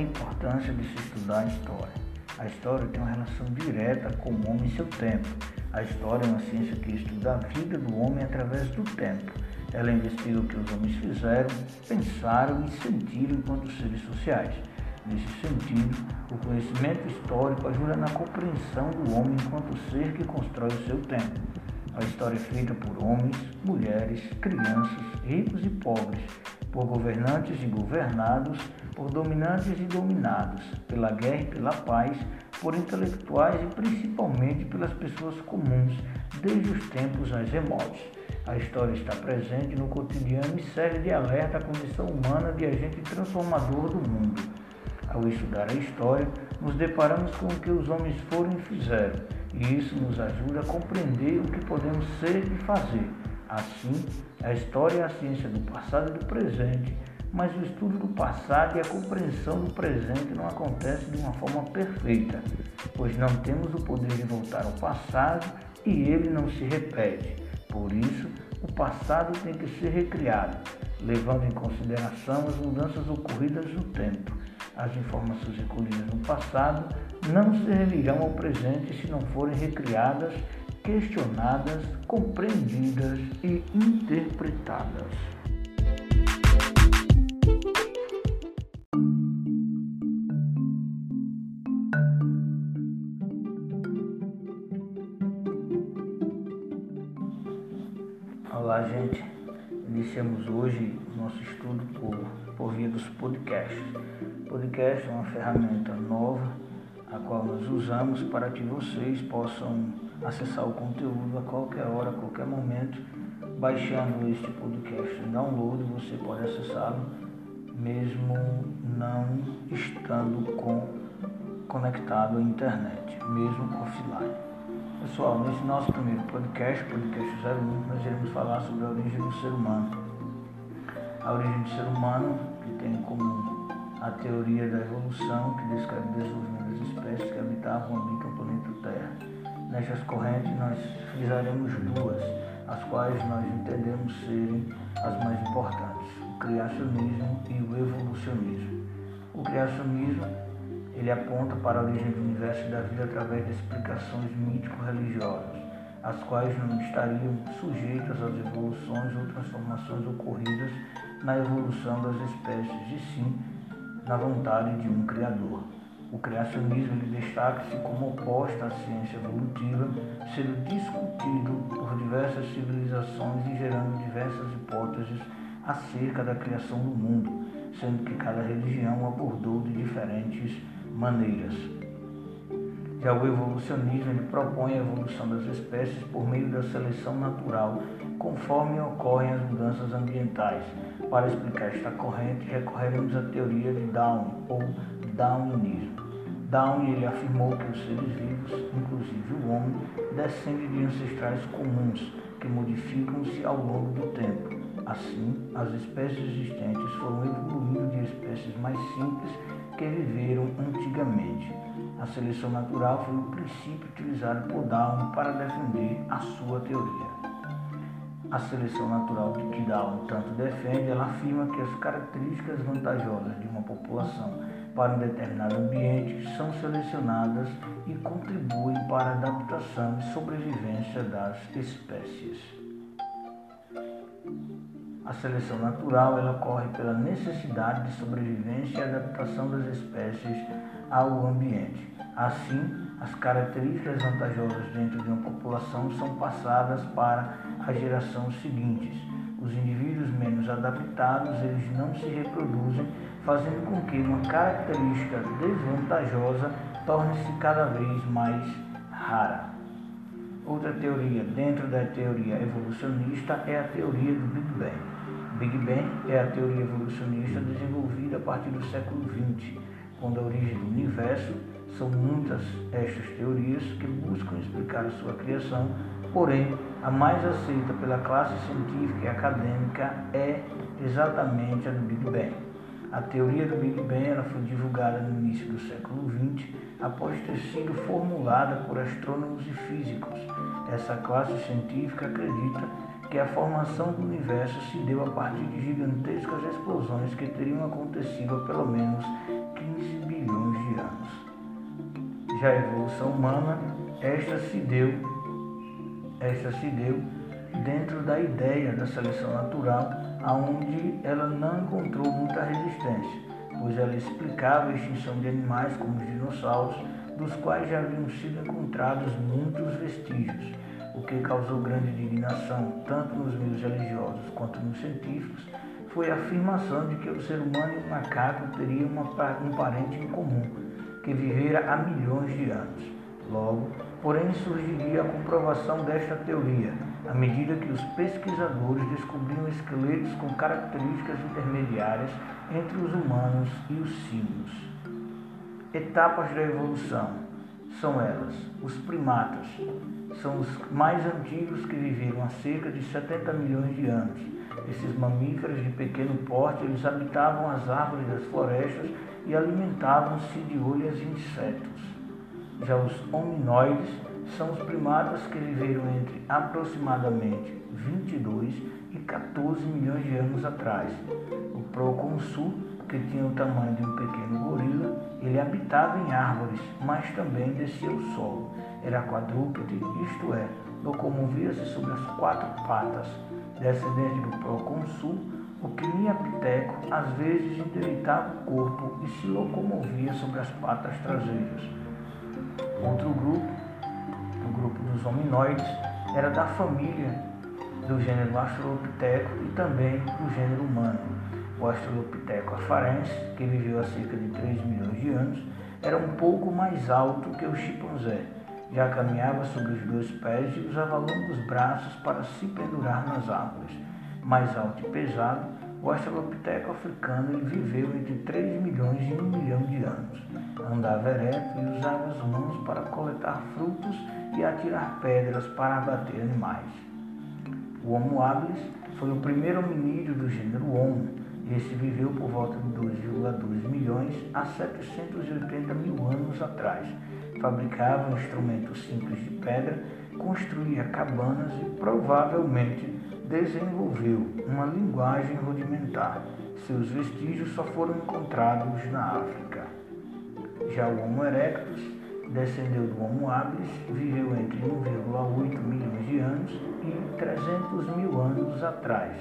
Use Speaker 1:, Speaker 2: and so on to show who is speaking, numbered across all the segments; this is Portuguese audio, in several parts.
Speaker 1: A importância de se estudar a história. A história tem uma relação direta com o homem e seu tempo. A história é uma ciência que estuda a vida do homem através do tempo. Ela investiga o que os homens fizeram, pensaram e sentiram enquanto seres sociais. Nesse sentido, o conhecimento histórico ajuda na compreensão do homem enquanto ser que constrói o seu tempo. A história é feita por homens, mulheres, crianças, ricos e pobres, por governantes e governados, por dominantes e dominados, pela guerra e pela paz, por intelectuais e principalmente pelas pessoas comuns, desde os tempos mais remotos. A história está presente no cotidiano e serve de alerta à condição humana de agente transformador do mundo. Ao estudar a história, nos deparamos com o que os homens foram e fizeram, e isso nos ajuda a compreender o que podemos ser e fazer. Assim, a história é a ciência do passado e do presente, mas o estudo do passado e a compreensão do presente não acontece de uma forma perfeita, pois não temos o poder de voltar ao passado e ele não se repete. Por isso, o passado tem que ser recriado, levando em consideração as mudanças ocorridas no tempo. As informações recolhidas no passado não servirão ao presente se não forem recriadas, questionadas, compreendidas e interpretadas. Iniciamos hoje nosso estudo por, por via dos podcasts. Podcast é uma ferramenta nova a qual nós usamos para que vocês possam acessar o conteúdo a qualquer hora, a qualquer momento. Baixando este podcast em download, você pode acessá-lo mesmo não estando com, conectado à internet, mesmo offline. Pessoal, nesse nosso primeiro podcast, podcast 01, nós iremos falar sobre a origem do ser humano. A origem do ser humano, que tem como a teoria da evolução, que descreve o desenvolvimento das espécies que habitavam ou habitam o planeta Terra. Nestas correntes, nós fizeremos duas, as quais nós entendemos serem as mais importantes: o criacionismo e o evolucionismo. O criacionismo ele aponta para a origem do universo e da vida através de explicações mítico-religiosas, as quais não estariam sujeitas às evoluções ou transformações ocorridas na evolução das espécies, e sim na vontade de um Criador. O criacionismo destaca-se como oposta à ciência evolutiva, sendo discutido por diversas civilizações e gerando diversas hipóteses acerca da criação do mundo, sendo que cada religião abordou de diferentes maneiras. Já o evolucionismo ele propõe a evolução das espécies por meio da seleção natural, conforme ocorrem as mudanças ambientais. Para explicar esta corrente, recorreremos à teoria de Darwin ou Darwinismo. Darwin ele afirmou que os seres vivos, inclusive o homem, descendem de ancestrais comuns que modificam-se ao longo do tempo. Assim, as espécies existentes foram evoluindo de espécies mais simples que viveram antigamente. A seleção natural foi o princípio utilizado por Darwin para defender a sua teoria. A seleção natural que Darwin tanto defende, ela afirma que as características vantajosas de uma população para um determinado ambiente são selecionadas e contribuem para a adaptação e sobrevivência das espécies. A seleção natural ela ocorre pela necessidade de sobrevivência e adaptação das espécies ao ambiente. Assim, as características vantajosas dentro de uma população são passadas para as gerações seguintes. Os indivíduos menos adaptados eles não se reproduzem, fazendo com que uma característica desvantajosa torne-se cada vez mais rara. Outra teoria dentro da teoria evolucionista é a teoria do Big Bang. Big Bang é a teoria evolucionista desenvolvida a partir do século XX, quando a origem do universo são muitas estas teorias que buscam explicar a sua criação, porém a mais aceita pela classe científica e acadêmica é exatamente a do Big Bang. A teoria do Big Bang foi divulgada no início do século XX, após ter sido formulada por astrônomos e físicos. Essa classe científica acredita que a formação do universo se deu a partir de gigantescas explosões que teriam acontecido há pelo menos 15 de anos. Já a evolução humana, esta se deu, esta se deu dentro da ideia da seleção natural, aonde ela não encontrou muita resistência, pois ela explicava a extinção de animais como os dinossauros, dos quais já haviam sido encontrados muitos vestígios, o que causou grande indignação tanto nos meios religiosos quanto nos científicos, foi a afirmação de que o ser humano e o macaco teriam um parente em comum, que vivera há milhões de anos. Logo, porém, surgiria a comprovação desta teoria, à medida que os pesquisadores descobriam esqueletos com características intermediárias entre os humanos e os símios. Etapas da evolução são elas: os primatas são os mais antigos que viveram há cerca de 70 milhões de anos. Esses mamíferos de pequeno porte, eles habitavam as árvores das florestas e alimentavam-se de olhas e insetos. Já os hominoides são os primatas que viveram entre aproximadamente 22 e 14 milhões de anos atrás. O proconsul, que tinha o tamanho de um pequeno gorila, ele habitava em árvores, mas também descia o solo. Era quadrúpede, isto é, locomovia-se sobre as quatro patas. Descendente do proconsul, o quiniapiteco às vezes endireitava o corpo e se locomovia sobre as patas traseiras. Outro grupo, o grupo dos hominoides, era da família do gênero Australopiteco e também do gênero humano. O Australopiteco afarense, que viveu há cerca de 3 milhões de anos, era um pouco mais alto que o chimpanzé. Já caminhava sobre os dois pés e usava longos braços para se pendurar nas árvores. Mais alto e pesado, o Australopiteco africano viveu entre 3 milhões e 1 milhão de anos. Andava ereto e usava as mãos para coletar frutos e atirar pedras para abater animais. O Homo habilis foi o primeiro hominídeo do gênero Homo. Este viveu por volta de 2,2 milhões a 780 mil anos atrás. Fabricava instrumentos simples de pedra, construía cabanas e provavelmente desenvolveu uma linguagem rudimentar. Seus vestígios só foram encontrados na África. Já o Homo erectus descendeu do Homo habilis, viveu entre 1,8 milhões de anos e 300 mil anos atrás.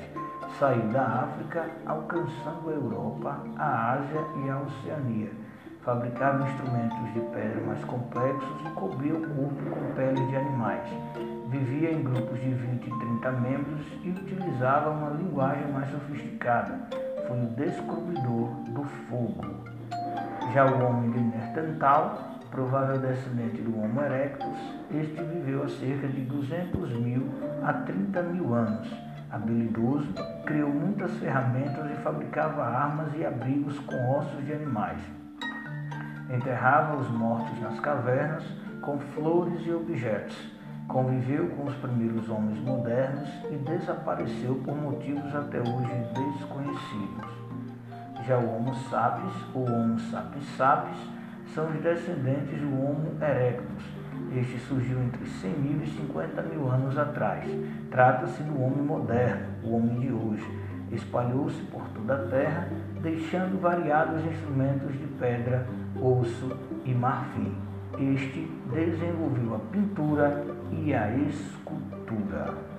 Speaker 1: Saiu da África, alcançando a Europa, a Ásia e a Oceania. Fabricava instrumentos de pedra mais complexos e cobria o corpo com peles de animais. Vivia em grupos de 20 e 30 membros e utilizava uma linguagem mais sofisticada. Foi o descobridor do fogo. Já o homem de Neandertal provável descendente do Homo erectus, este viveu há cerca de 200 mil a 30 mil anos. Habilidoso, criou muitas ferramentas e fabricava armas e abrigos com ossos de animais. Enterrava os mortos nas cavernas com flores e objetos. Conviveu com os primeiros homens modernos e desapareceu por motivos até hoje desconhecidos. Já o Homo sapiens, ou Homo sapiens sapiens, são os descendentes do Homo erectus. Este surgiu entre 100 mil e 50 mil anos atrás. Trata-se do homem moderno, o homem de hoje. Espalhou-se por toda a terra, deixando variados instrumentos de pedra, osso e marfim. Este desenvolveu a pintura e a escultura.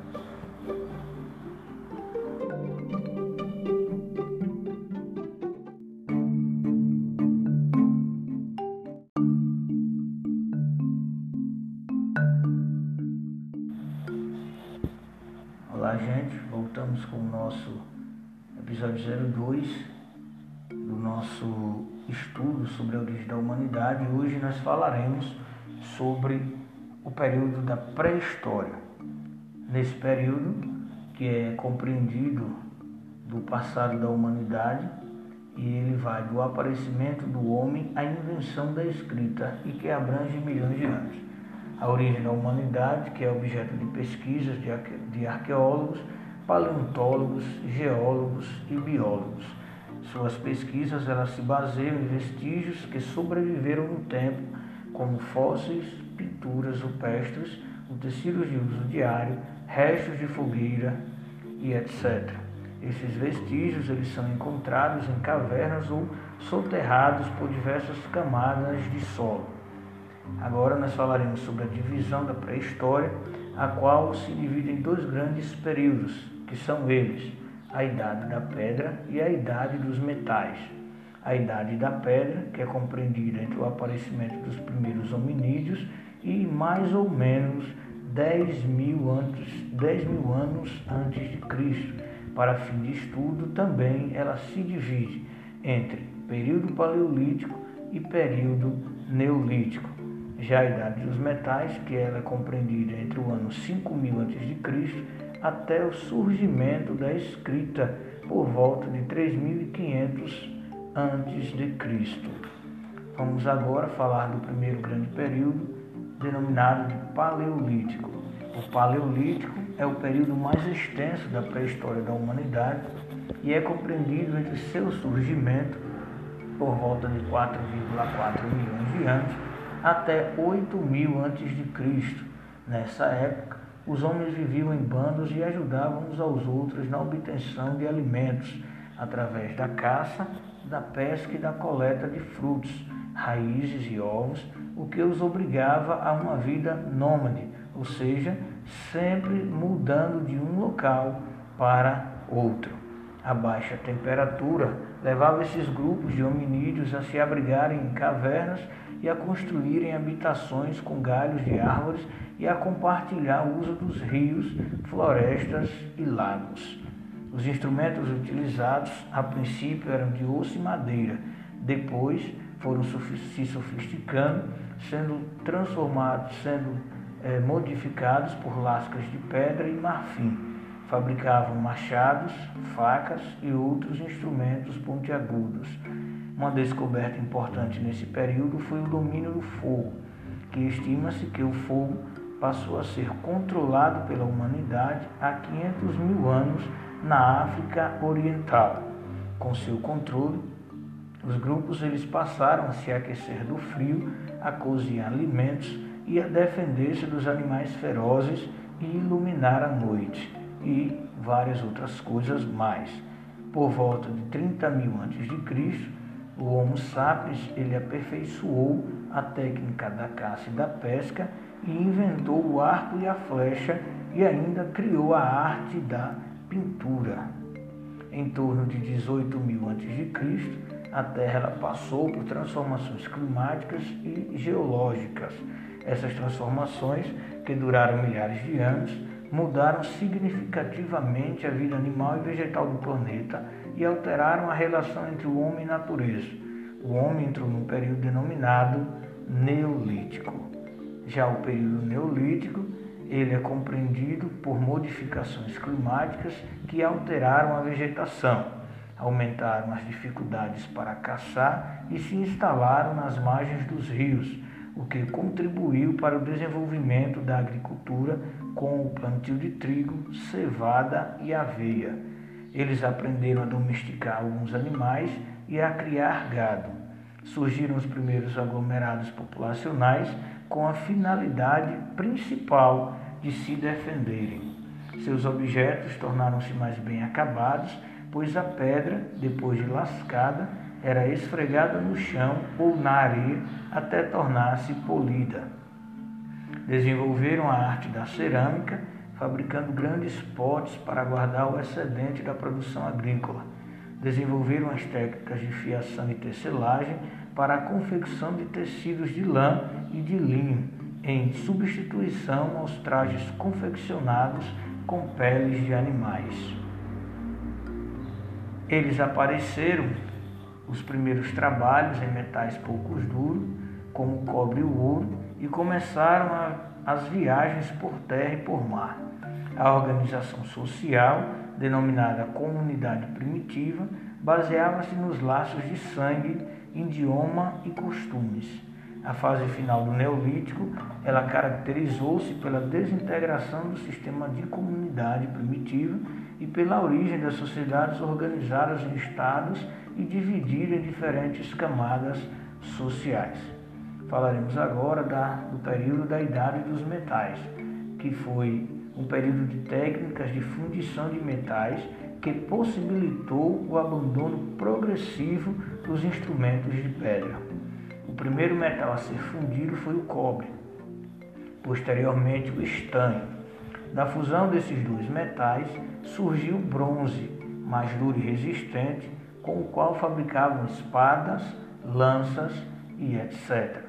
Speaker 1: Episódio 02 do nosso estudo sobre a origem da humanidade. Hoje nós falaremos sobre o período da pré-história. Nesse período, que é compreendido do passado da humanidade, e ele vai do aparecimento do homem à invenção da escrita e que abrange milhões de anos a origem da humanidade, que é objeto de pesquisas de arqueólogos, paleontólogos, geólogos e biólogos. Suas pesquisas elas se baseiam em vestígios que sobreviveram no tempo, como fósseis, pinturas rupestres, utensílios de uso diário, restos de fogueira e etc. Esses vestígios eles são encontrados em cavernas ou soterrados por diversas camadas de solo. Agora nós falaremos sobre a divisão da pré-história, a qual se divide em dois grandes períodos, que são eles: a Idade da Pedra e a Idade dos Metais. A Idade da Pedra, que é compreendida entre o aparecimento dos primeiros hominídeos e mais ou menos 10 mil, antes, 10 mil anos antes de Cristo. Para fim de estudo, também ela se divide entre período paleolítico e período neolítico. Já a Idade dos Metais, que ela é compreendida entre o ano 5000 a.C. até o surgimento da escrita por volta de 3500 a.C. Vamos agora falar do primeiro grande período, denominado de Paleolítico. O Paleolítico é o período mais extenso da pré-história da humanidade e é compreendido entre seu surgimento, por volta de 4,4 milhões de anos, até 8 mil antes de Cristo. Nessa época, os homens viviam em bandos e ajudavam uns aos outros na obtenção de alimentos, através da caça, da pesca e da coleta de frutos, raízes e ovos, o que os obrigava a uma vida nômade, ou seja, sempre mudando de um local para outro. A baixa temperatura levava esses grupos de hominídeos a se abrigarem em cavernas e a construírem habitações com galhos de árvores e a compartilhar o uso dos rios, florestas e lagos. Os instrumentos utilizados a princípio eram de osso e madeira, depois foram se sofisticando, sendo transformados, sendo é, modificados por lascas de pedra e marfim. Fabricavam machados, facas e outros instrumentos pontiagudos. Uma descoberta importante nesse período foi o domínio do fogo, que estima-se que o fogo passou a ser controlado pela humanidade há 500 mil anos na África Oriental. Com seu controle, os grupos eles passaram a se aquecer do frio, a cozinhar alimentos e a defender-se dos animais ferozes e iluminar a noite e várias outras coisas mais. Por volta de 30 mil a.C., o Homo sapiens ele aperfeiçoou a técnica da caça e da pesca e inventou o arco e a flecha e ainda criou a arte da pintura. Em torno de 18 mil a.C., a Terra passou por transformações climáticas e geológicas essas transformações, que duraram milhares de anos, mudaram significativamente a vida animal e vegetal do planeta e alteraram a relação entre o homem e a natureza. O homem entrou num período denominado Neolítico. Já o período Neolítico, ele é compreendido por modificações climáticas que alteraram a vegetação, aumentaram as dificuldades para caçar e se instalaram nas margens dos rios, o que contribuiu para o desenvolvimento da agricultura com o plantio de trigo, cevada e aveia. Eles aprenderam a domesticar alguns animais e a criar gado. Surgiram os primeiros aglomerados populacionais com a finalidade principal de se defenderem. Seus objetos tornaram-se mais bem acabados, pois a pedra, depois de lascada, era esfregada no chão ou na areia até tornar-se polida. Desenvolveram a arte da cerâmica, fabricando grandes potes para guardar o excedente da produção agrícola. Desenvolveram as técnicas de fiação e tecelagem para a confecção de tecidos de lã e de linho, em substituição aos trajes confeccionados com peles de animais. Eles apareceram os primeiros trabalhos em metais poucos duros, como cobre e ouro, e começaram a, as viagens por terra e por mar. A organização social, denominada comunidade primitiva, baseava-se nos laços de sangue, idioma e costumes. A fase final do Neolítico, ela caracterizou-se pela desintegração do sistema de comunidade primitiva e pela origem das sociedades organizadas em estados e dividir em diferentes camadas sociais. Falaremos agora da, do período da Idade dos Metais, que foi um período de técnicas de fundição de metais que possibilitou o abandono progressivo dos instrumentos de pedra. O primeiro metal a ser fundido foi o cobre, posteriormente o estanho. Da fusão desses dois metais surgiu o bronze, mais duro e resistente, com o qual fabricavam espadas, lanças e etc.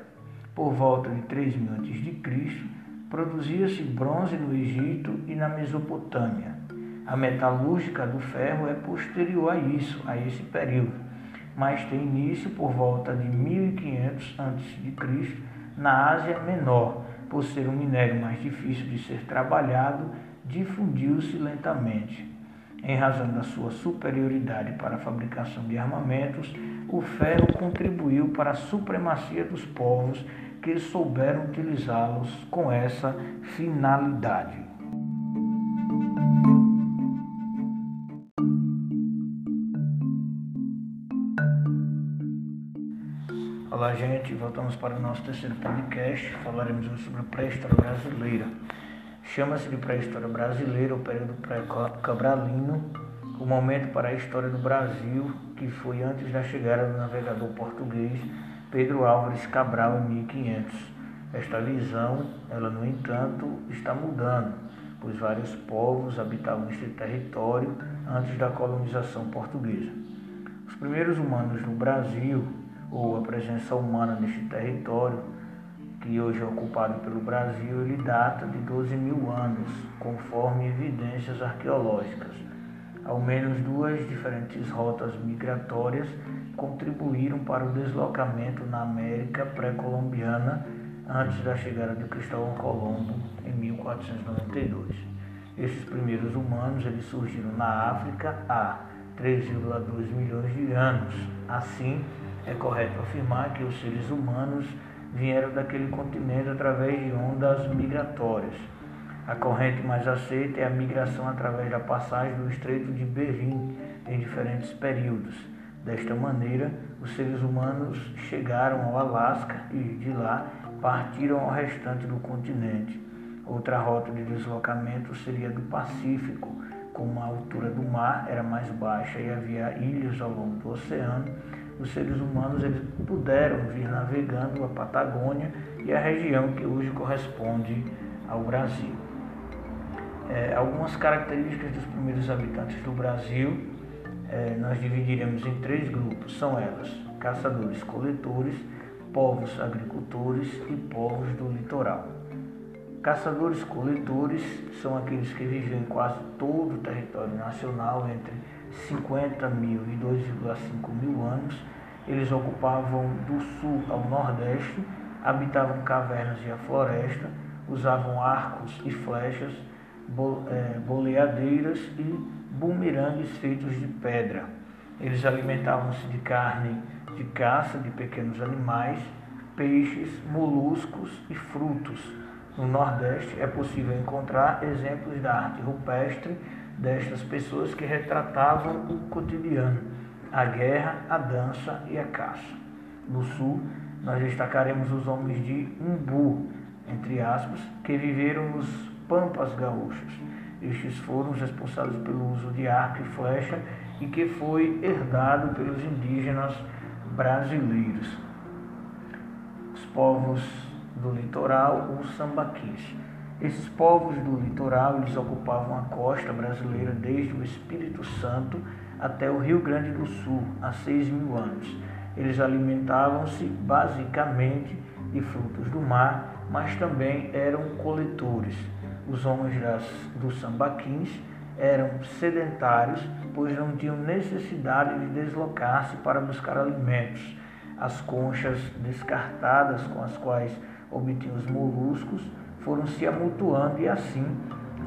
Speaker 1: Por volta de 3000 a.C., produzia-se bronze no Egito e na Mesopotâmia. A metalúrgica do ferro é posterior a isso, a esse período, mas tem início por volta de 1500 a.C. na Ásia Menor, por ser um minério mais difícil de ser trabalhado, difundiu-se lentamente. Em razão da sua superioridade para a fabricação de armamentos, o ferro contribuiu para a supremacia dos povos que souberam utilizá-los com essa finalidade. Olá, gente. Voltamos para o nosso terceiro podcast. Falaremos hoje sobre a pré-história brasileira. Chama-se de pré-história brasileira, o período pré-cabralino, o momento para a história do Brasil, que foi antes da chegada do navegador português Pedro Álvares Cabral em 1500. Esta visão, ela no entanto, está mudando, pois vários povos habitavam este território antes da colonização portuguesa. Os primeiros humanos no Brasil, ou a presença humana neste território, que hoje é ocupado pelo Brasil, ele data de 12 mil anos, conforme evidências arqueológicas. Ao menos duas diferentes rotas migratórias contribuíram para o deslocamento na América pré-colombiana antes da chegada de Cristóvão Colombo em 1492. Esses primeiros humanos eles surgiram na África há 3,2 milhões de anos. Assim, é correto afirmar que os seres humanos vieram daquele continente através de ondas migratórias. A corrente mais aceita é a migração através da passagem do Estreito de Bering em diferentes períodos. Desta maneira, os seres humanos chegaram ao Alasca e de lá partiram ao restante do continente. Outra rota de deslocamento seria do Pacífico, como a altura do mar era mais baixa e havia ilhas ao longo do oceano, os seres humanos eles puderam vir navegando a Patagônia e a região que hoje corresponde ao Brasil. É, algumas características dos primeiros habitantes do Brasil é, nós dividiremos em três grupos: são elas caçadores-coletores, povos agricultores e povos do litoral. Caçadores-coletores são aqueles que viviam em quase todo o território nacional entre 50 mil e 2,5 mil anos. Eles ocupavam do sul ao nordeste, habitavam cavernas e a floresta, usavam arcos e flechas, boleadeiras e bumerangues feitos de pedra. Eles alimentavam-se de carne de caça de pequenos animais, peixes, moluscos e frutos. No Nordeste é possível encontrar exemplos da arte rupestre destas pessoas que retratavam o cotidiano, a guerra, a dança e a caça. No sul, nós destacaremos os homens de Umbu, entre aspas, que viveram nos pampas gaúchos. Estes foram os responsáveis pelo uso de arco e flecha e que foi herdado pelos indígenas brasileiros. Os povos do litoral, os sambaquis. Esses povos do litoral eles ocupavam a costa brasileira desde o Espírito Santo até o Rio Grande do Sul, há seis mil anos. Eles alimentavam-se basicamente de frutos do mar, mas também eram coletores. Os homens das, dos sambaquins eram sedentários, pois não tinham necessidade de deslocar-se para buscar alimentos. As conchas descartadas com as quais obtinham os moluscos foram se amontoando e assim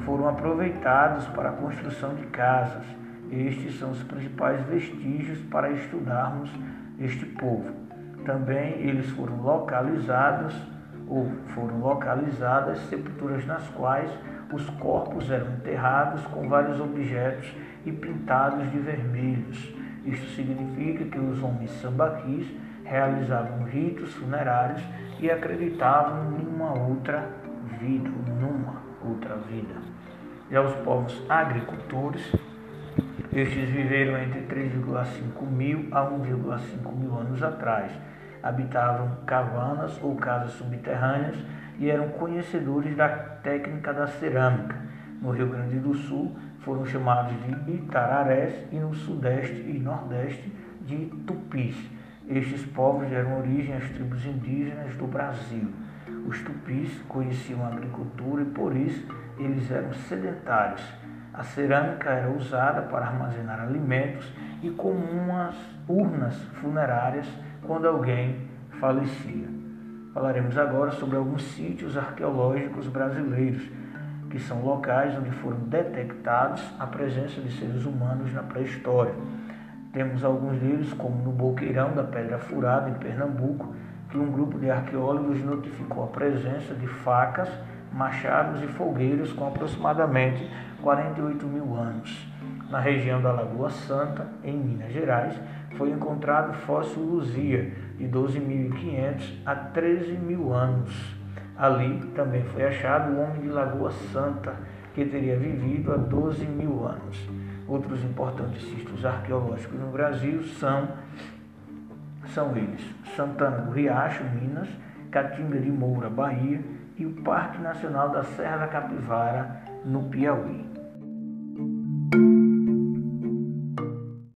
Speaker 1: foram aproveitados para a construção de casas. Estes são os principais vestígios para estudarmos este povo. Também eles foram localizados ou foram localizadas sepulturas nas quais os corpos eram enterrados com vários objetos e pintados de vermelhos. Isto significa que os homens sambaquis realizavam ritos funerários e acreditavam em uma outra vida, numa outra vida. Já os povos agricultores, Estes viveram entre 3,5 mil a 1,5 mil anos atrás. Habitavam cavernas ou casas subterrâneas e eram conhecedores da técnica da cerâmica. No Rio Grande do Sul foram chamados de Itararés e no Sudeste e Nordeste de Tupis. Estes povos deram origem às tribos indígenas do Brasil. Os tupis conheciam a agricultura e por isso eles eram sedentários. A cerâmica era usada para armazenar alimentos e como umas urnas funerárias quando alguém falecia. Falaremos agora sobre alguns sítios arqueológicos brasileiros, que são locais onde foram detectados a presença de seres humanos na pré-história. Temos alguns deles, como no Boqueirão da Pedra Furada, em Pernambuco, que um grupo de arqueólogos notificou a presença de facas, machados e folgueiros com aproximadamente 48 mil anos. Na região da Lagoa Santa, em Minas Gerais, foi encontrado fóssil Luzia, de 12.500 a 13.000 anos. Ali também foi achado o homem de Lagoa Santa, que teria vivido há 12 mil anos. Outros importantes sítios arqueológicos no Brasil são, são eles Santana do Riacho, Minas, Catinga de Moura, Bahia e o Parque Nacional da Serra da Capivara, no Piauí.